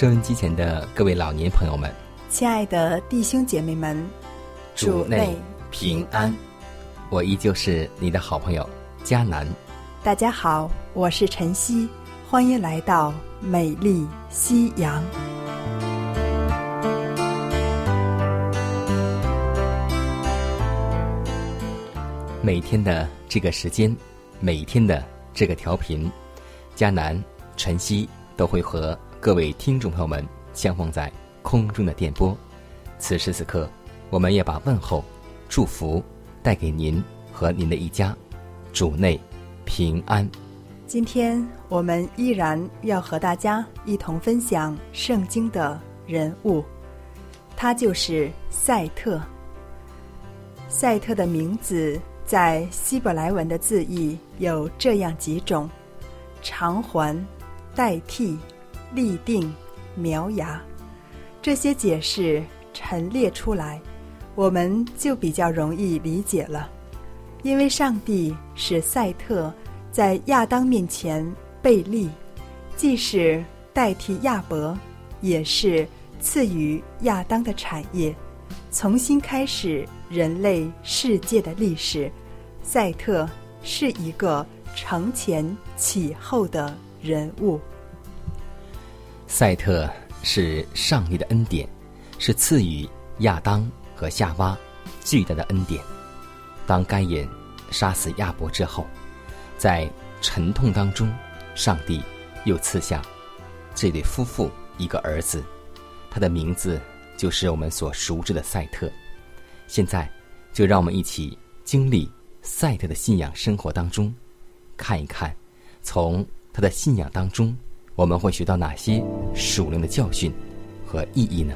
收音机前的各位老年朋友们，亲爱的弟兄姐妹们，主内平安。我依旧是你的好朋友佳南。大家好，我是晨曦，欢迎来到美丽夕阳。每天的这个时间，每天的这个调频，佳南、晨曦都会和。各位听众朋友们，相逢在空中的电波，此时此刻，我们也把问候、祝福带给您和您的一家，主内平安。今天我们依然要和大家一同分享圣经的人物，他就是赛特。赛特的名字在希伯来文的字义有这样几种：偿还、代替。立定、苗芽，这些解释陈列出来，我们就比较容易理解了。因为上帝使赛特在亚当面前被立，既是代替亚伯，也是赐予亚当的产业，重新开始人类世界的历史。赛特是一个承前启后的人物。赛特是上帝的恩典，是赐予亚当和夏娃巨大的恩典。当该隐杀死亚伯之后，在沉痛当中，上帝又赐下这对夫妇一个儿子，他的名字就是我们所熟知的赛特。现在，就让我们一起经历赛特的信仰生活当中，看一看从他的信仰当中。我们会学到哪些属灵的教训和意义呢？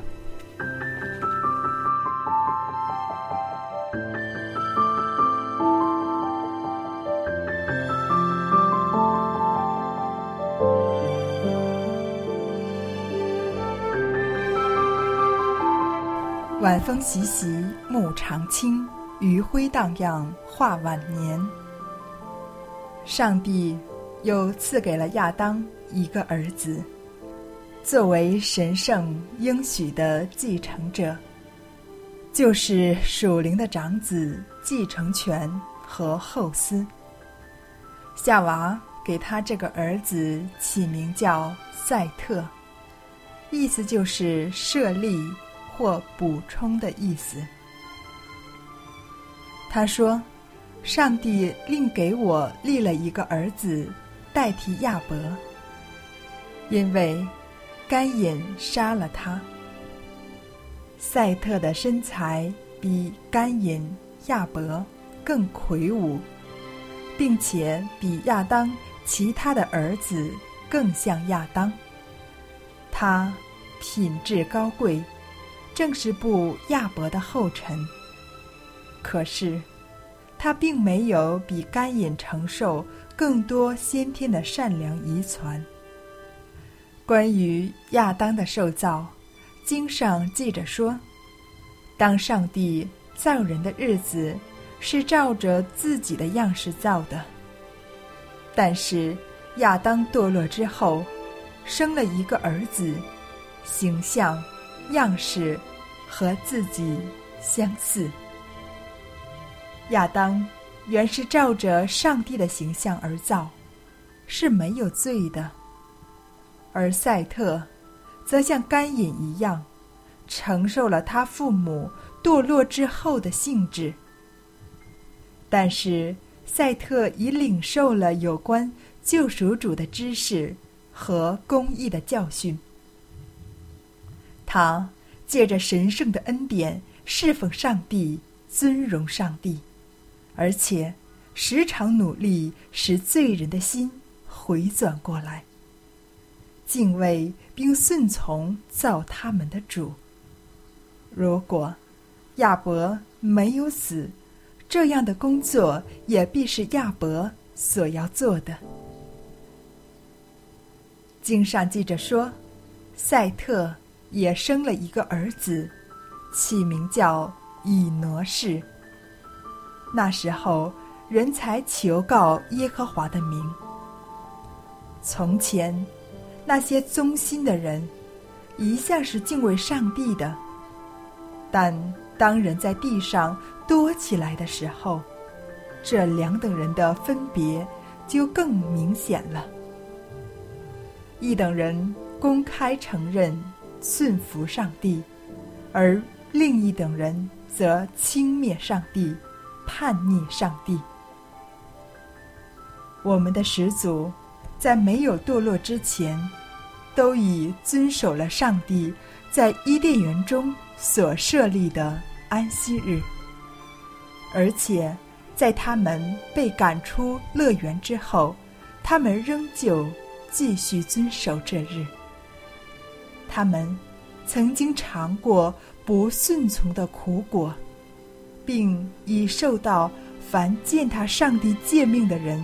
晚风习习，木长青，余晖荡漾，画晚年。上帝又赐给了亚当。一个儿子，作为神圣应许的继承者，就是属灵的长子继承权和后嗣。夏娃给他这个儿子起名叫赛特，意思就是设立或补充的意思。他说：“上帝另给我立了一个儿子，代替亚伯。”因为该隐杀了他，赛特的身材比甘隐、亚伯更魁梧，并且比亚当其他的儿子更像亚当。他品质高贵，正是步亚伯的后尘。可是，他并没有比甘隐承受更多先天的善良遗传。关于亚当的受造，经上记着说：“当上帝造人的日子，是照着自己的样式造的。但是亚当堕落之后，生了一个儿子，形象、样式和自己相似。亚当原是照着上帝的形象而造，是没有罪的；而赛特，则像甘隐一样，承受了他父母堕落之后的性质。但是，赛特已领受了有关救赎主的知识和公义的教训。他借着神圣的恩典侍奉上帝，尊荣上帝，而且时常努力使罪人的心回转过来，敬畏并顺从造他们的主。如果亚伯没有死，这样的工作也必是亚伯所要做的。经上记着说，赛特。也生了一个儿子，起名叫以挪士。那时候，人才求告耶和华的名。从前，那些忠心的人，一向是敬畏上帝的。但当人在地上多起来的时候，这两等人的分别就更明显了。一等人公开承认。顺服上帝，而另一等人则轻蔑上帝，叛逆上帝。我们的始祖在没有堕落之前，都已遵守了上帝在伊甸园中所设立的安息日，而且在他们被赶出乐园之后，他们仍旧继续遵守这日。他们曾经尝过不顺从的苦果，并已受到凡践踏上帝诫命的人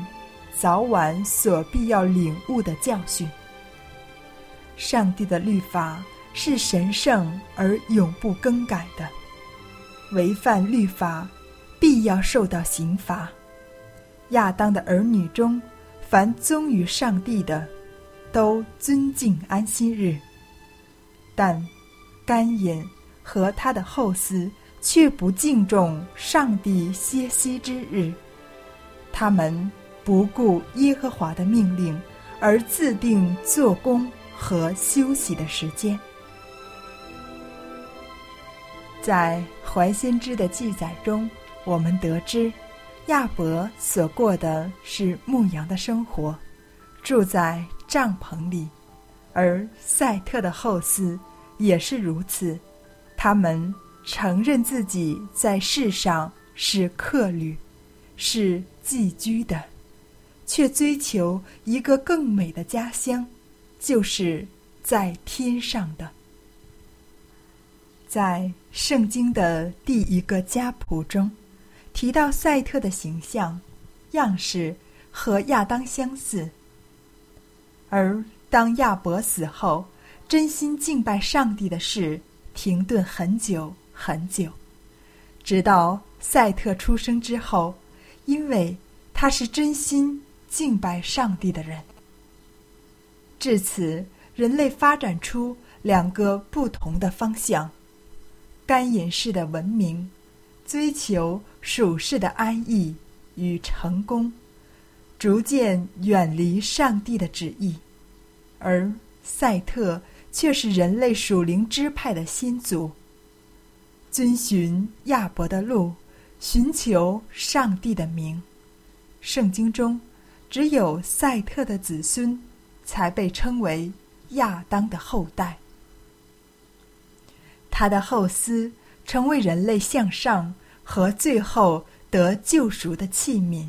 早晚所必要领悟的教训。上帝的律法是神圣而永不更改的，违反律法必要受到刑罚。亚当的儿女中，凡忠于上帝的，都尊敬安息日。但甘隐和他的后嗣却不敬重上帝歇息之日，他们不顾耶和华的命令，而自定做工和休息的时间。在怀先知的记载中，我们得知亚伯所过的是牧羊的生活，住在帐篷里，而赛特的后嗣。也是如此，他们承认自己在世上是客旅，是寄居的，却追求一个更美的家乡，就是在天上的。在圣经的第一个家谱中，提到赛特的形象、样式和亚当相似，而当亚伯死后。真心敬拜上帝的事停顿很久很久，直到赛特出生之后，因为他是真心敬拜上帝的人。至此，人类发展出两个不同的方向：干隐式的文明，追求属世的安逸与成功，逐渐远离上帝的旨意；而赛特。却是人类属灵支派的先祖。遵循亚伯的路，寻求上帝的名。圣经中，只有赛特的子孙，才被称为亚当的后代。他的后嗣成为人类向上和最后得救赎的器皿。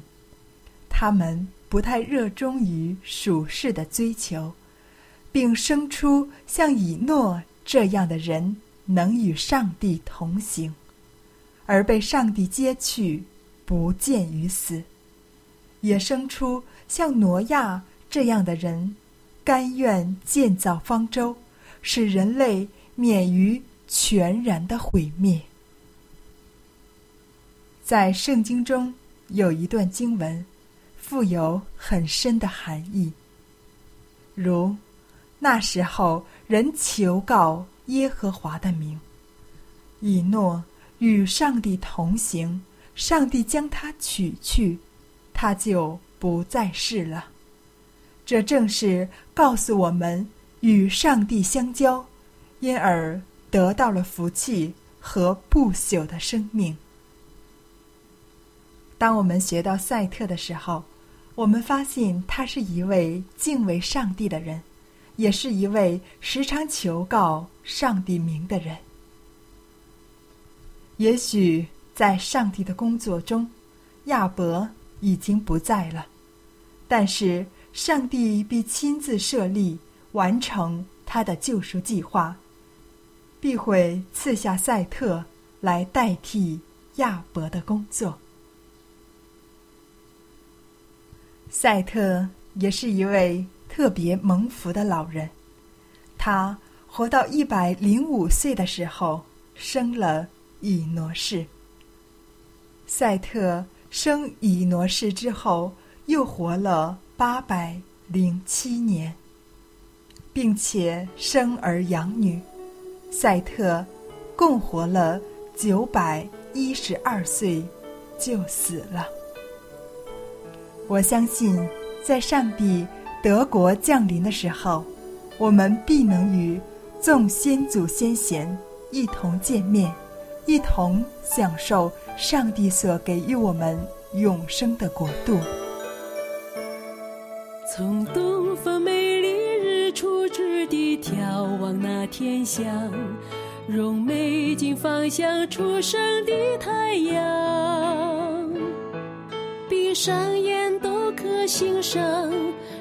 他们不太热衷于属世的追求。并生出像以诺这样的人，能与上帝同行，而被上帝接去，不见于死；也生出像挪亚这样的人，甘愿建造方舟，使人类免于全然的毁灭。在圣经中有一段经文，富有很深的含义，如。那时候，人求告耶和华的名。以诺与上帝同行，上帝将他取去，他就不再是了。这正是告诉我们与上帝相交，因而得到了福气和不朽的生命。当我们学到赛特的时候，我们发现他是一位敬畏上帝的人，也是一位时常求告上帝名的人。也许在上帝的工作中，亚伯已经不在了，但是上帝必亲自设立完成他的救赎计划，必会赐下赛特来代替亚伯的工作。赛特也是一位特别蒙福的老人，他活到一百零五岁的时候，生了。以挪士。赛特生以挪士之后，又活了八百零七年，并且生儿养女。赛特共活了九百一十二岁，就死了。我相信，在上帝德国降临的时候，我们必能与众先祖先贤一同见面。一同享受上帝所给予我们永生的国度。从东方美丽日出之地眺望那天象，用美景方向出生的太阳，闭上眼都可欣赏，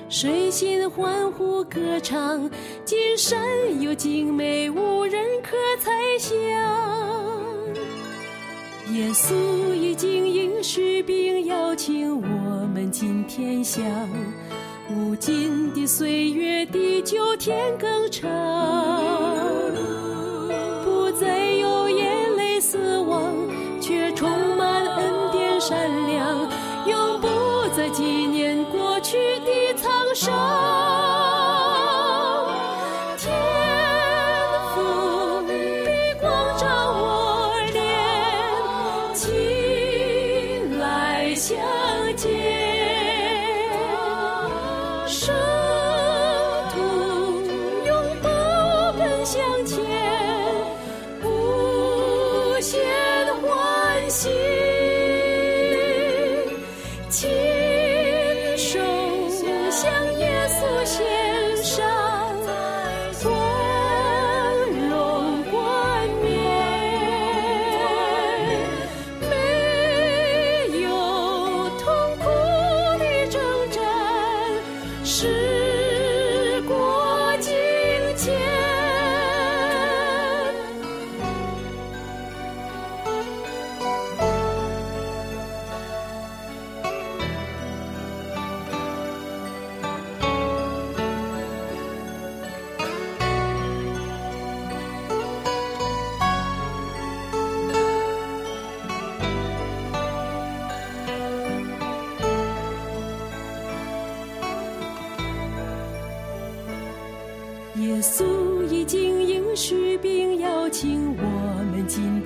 身心欢呼歌唱，今生有精美无人可猜想。耶稣已经应许并邀请我们进天乡，无尽的岁月地久天更长，Oh.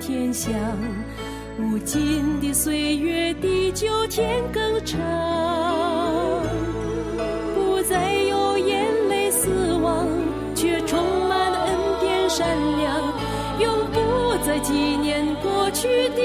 沧桑。无尽的岁月，地久天更长，不再有眼泪死亡，却充满恩典善良，永不再纪念过去的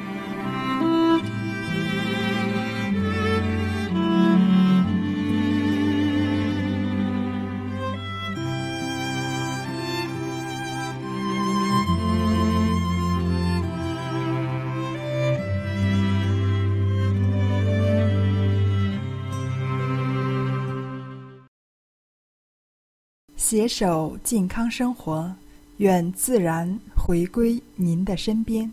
携手健康生活，愿自然回归您的身边。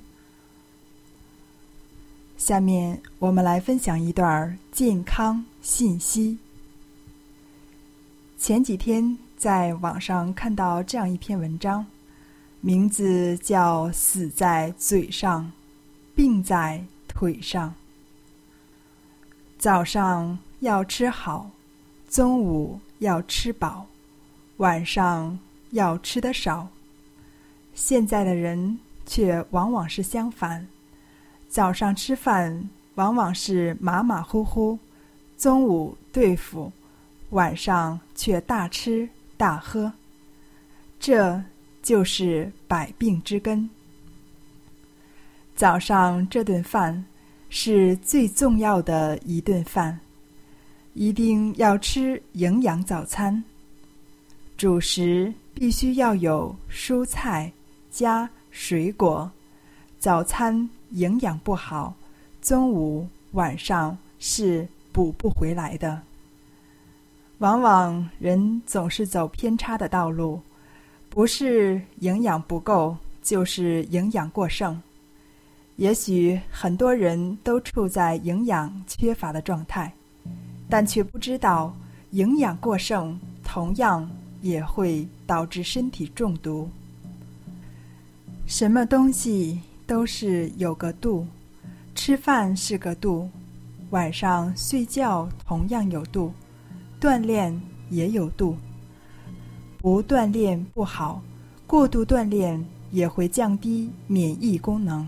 下面我们来分享一段健康信息。前几天在网上看到这样一篇文章，名字叫“死在嘴上，病在腿上”。早上要吃好，中午要吃饱。晚上要吃的少，现在的人却往往是相反：早上吃饭往往是马马虎虎，中午对付，晚上却大吃大喝。这就是百病之根。早上这顿饭是最重要的一顿饭，一定要吃营养早餐。主食必须要有蔬菜加水果，早餐营养不好，中午晚上是补不回来的。往往人总是走偏差的道路，不是营养不够，就是营养过剩。也许很多人都处在营养缺乏的状态，但却不知道营养过剩同样。也会导致身体中毒。什么东西都是有个度，吃饭是个度，晚上睡觉同样有度，锻炼也有度。不锻炼不好，过度锻炼也会降低免疫功能。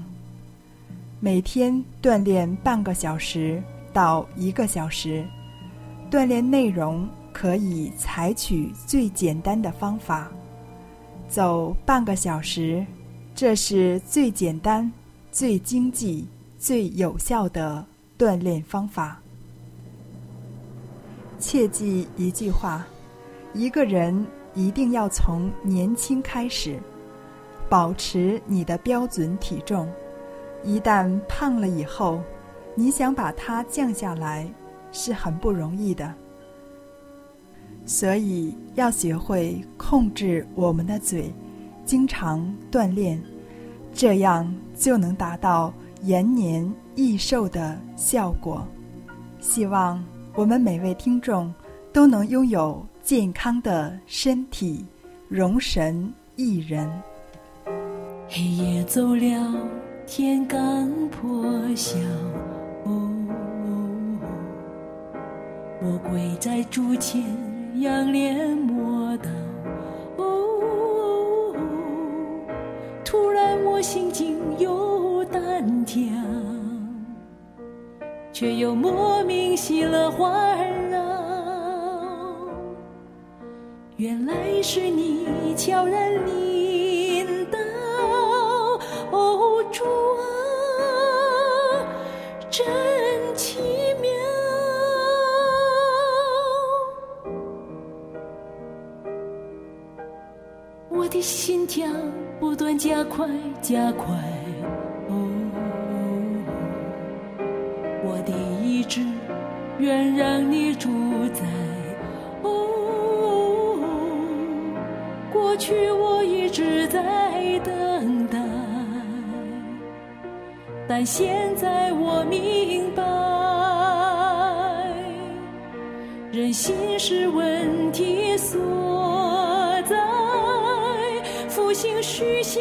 每天锻炼半个小时到一个小时，锻炼内容。可以采取最简单的方法，走半个小时，这是最简单、最经济、最有效的锻炼方法。切记一句话：一个人一定要从年轻开始，保持你的标准体重。一旦胖了以后，你想把它降下来，是很不容易的。所以要学会控制我们的嘴，经常锻炼，这样就能达到延年益寿的效果。希望我们每位听众都能拥有健康的身体，容神益人。黑夜走了，天刚破晓，我跪在竹前。仰脸抹到，哦，突然我心惊又胆跳，却又莫名喜乐环绕。原来是你悄然离加快加快。哦，我的意志愿让你主宰。哦，过去我一直在等待，但现在我明白，人心是问题所，复兴虚线